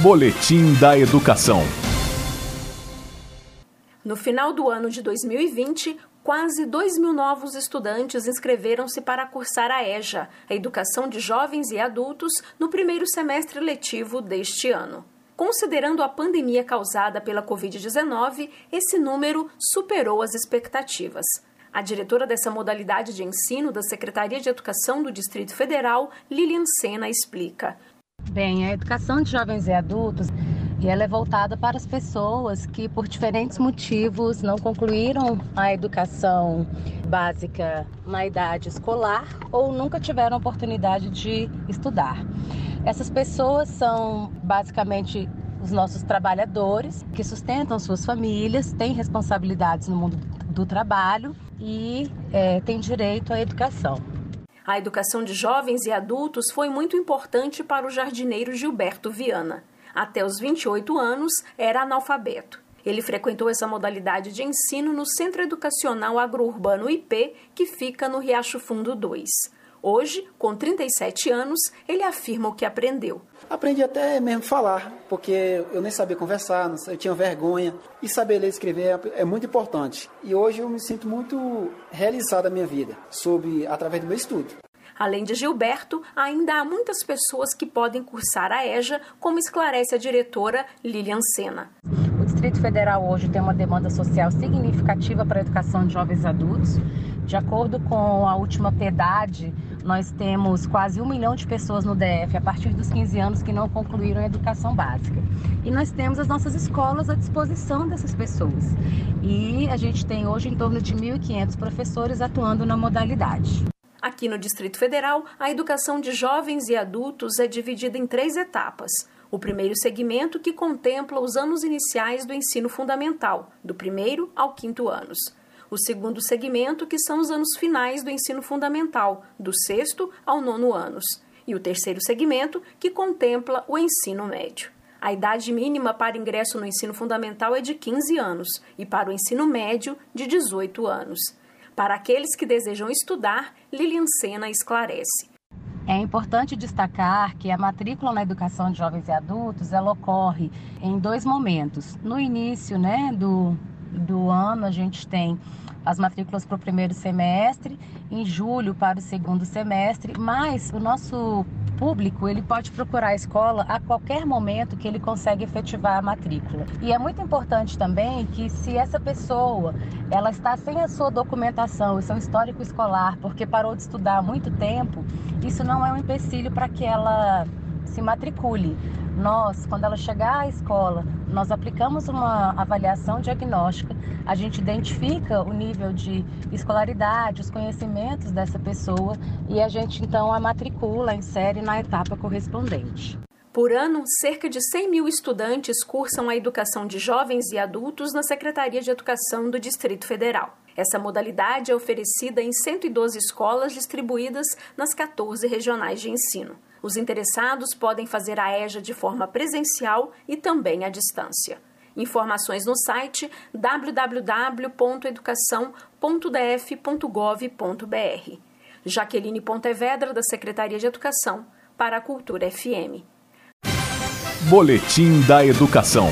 Boletim da Educação. No final do ano de 2020, quase 2 mil novos estudantes inscreveram-se para cursar a EJA, a Educação de Jovens e Adultos, no primeiro semestre letivo deste ano. Considerando a pandemia causada pela Covid-19, esse número superou as expectativas. A diretora dessa modalidade de ensino da Secretaria de Educação do Distrito Federal, Lilian Sena, explica. Bem, a educação de jovens e adultos e ela é voltada para as pessoas que, por diferentes motivos, não concluíram a educação básica na idade escolar ou nunca tiveram oportunidade de estudar. Essas pessoas são basicamente os nossos trabalhadores que sustentam suas famílias, têm responsabilidades no mundo do trabalho e é, têm direito à educação. A educação de jovens e adultos foi muito importante para o jardineiro Gilberto Viana. Até os 28 anos, era analfabeto. Ele frequentou essa modalidade de ensino no Centro Educacional Agrourbano IP, que fica no Riacho Fundo 2. Hoje, com 37 anos, ele afirma o que aprendeu. Aprendi até mesmo falar, porque eu nem sabia conversar, eu tinha vergonha. E saber ler e escrever é, é muito importante. E hoje eu me sinto muito realizado na minha vida, sobre através do meu estudo. Além de Gilberto, ainda há muitas pessoas que podem cursar a EJA, como esclarece a diretora Lilian Sena. O Distrito Federal hoje tem uma demanda social significativa para a educação de jovens adultos. De acordo com a última PEDAD, nós temos quase um milhão de pessoas no DF a partir dos 15 anos que não concluíram a educação básica. E nós temos as nossas escolas à disposição dessas pessoas. E a gente tem hoje em torno de 1.500 professores atuando na modalidade. Aqui no Distrito Federal, a educação de jovens e adultos é dividida em três etapas. O primeiro segmento, que contempla os anos iniciais do ensino fundamental, do primeiro ao quinto anos. O segundo segmento, que são os anos finais do ensino fundamental, do sexto ao nono anos. E o terceiro segmento, que contempla o ensino médio. A idade mínima para ingresso no ensino fundamental é de 15 anos e para o ensino médio, de 18 anos. Para aqueles que desejam estudar, Lilian Sena esclarece. É importante destacar que a matrícula na educação de jovens e adultos ela ocorre em dois momentos. No início né, do, do ano, a gente tem as matrículas para o primeiro semestre, em julho para o segundo semestre, mas o nosso público, ele pode procurar a escola a qualquer momento que ele consegue efetivar a matrícula. E é muito importante também que se essa pessoa, ela está sem a sua documentação e seu histórico escolar, porque parou de estudar há muito tempo, isso não é um empecilho para que ela se matricule. Nós, quando ela chegar à escola, nós aplicamos uma avaliação diagnóstica, a gente identifica o nível de escolaridade, os conhecimentos dessa pessoa e a gente então a matricula, insere na etapa correspondente. Por ano, cerca de 100 mil estudantes cursam a educação de jovens e adultos na Secretaria de Educação do Distrito Federal. Essa modalidade é oferecida em 112 escolas distribuídas nas 14 regionais de ensino. Os interessados podem fazer a EJA de forma presencial e também à distância. Informações no site www.educação.df.gov.br. Jaqueline Pontevedra, da Secretaria de Educação, para a Cultura FM. Boletim da Educação.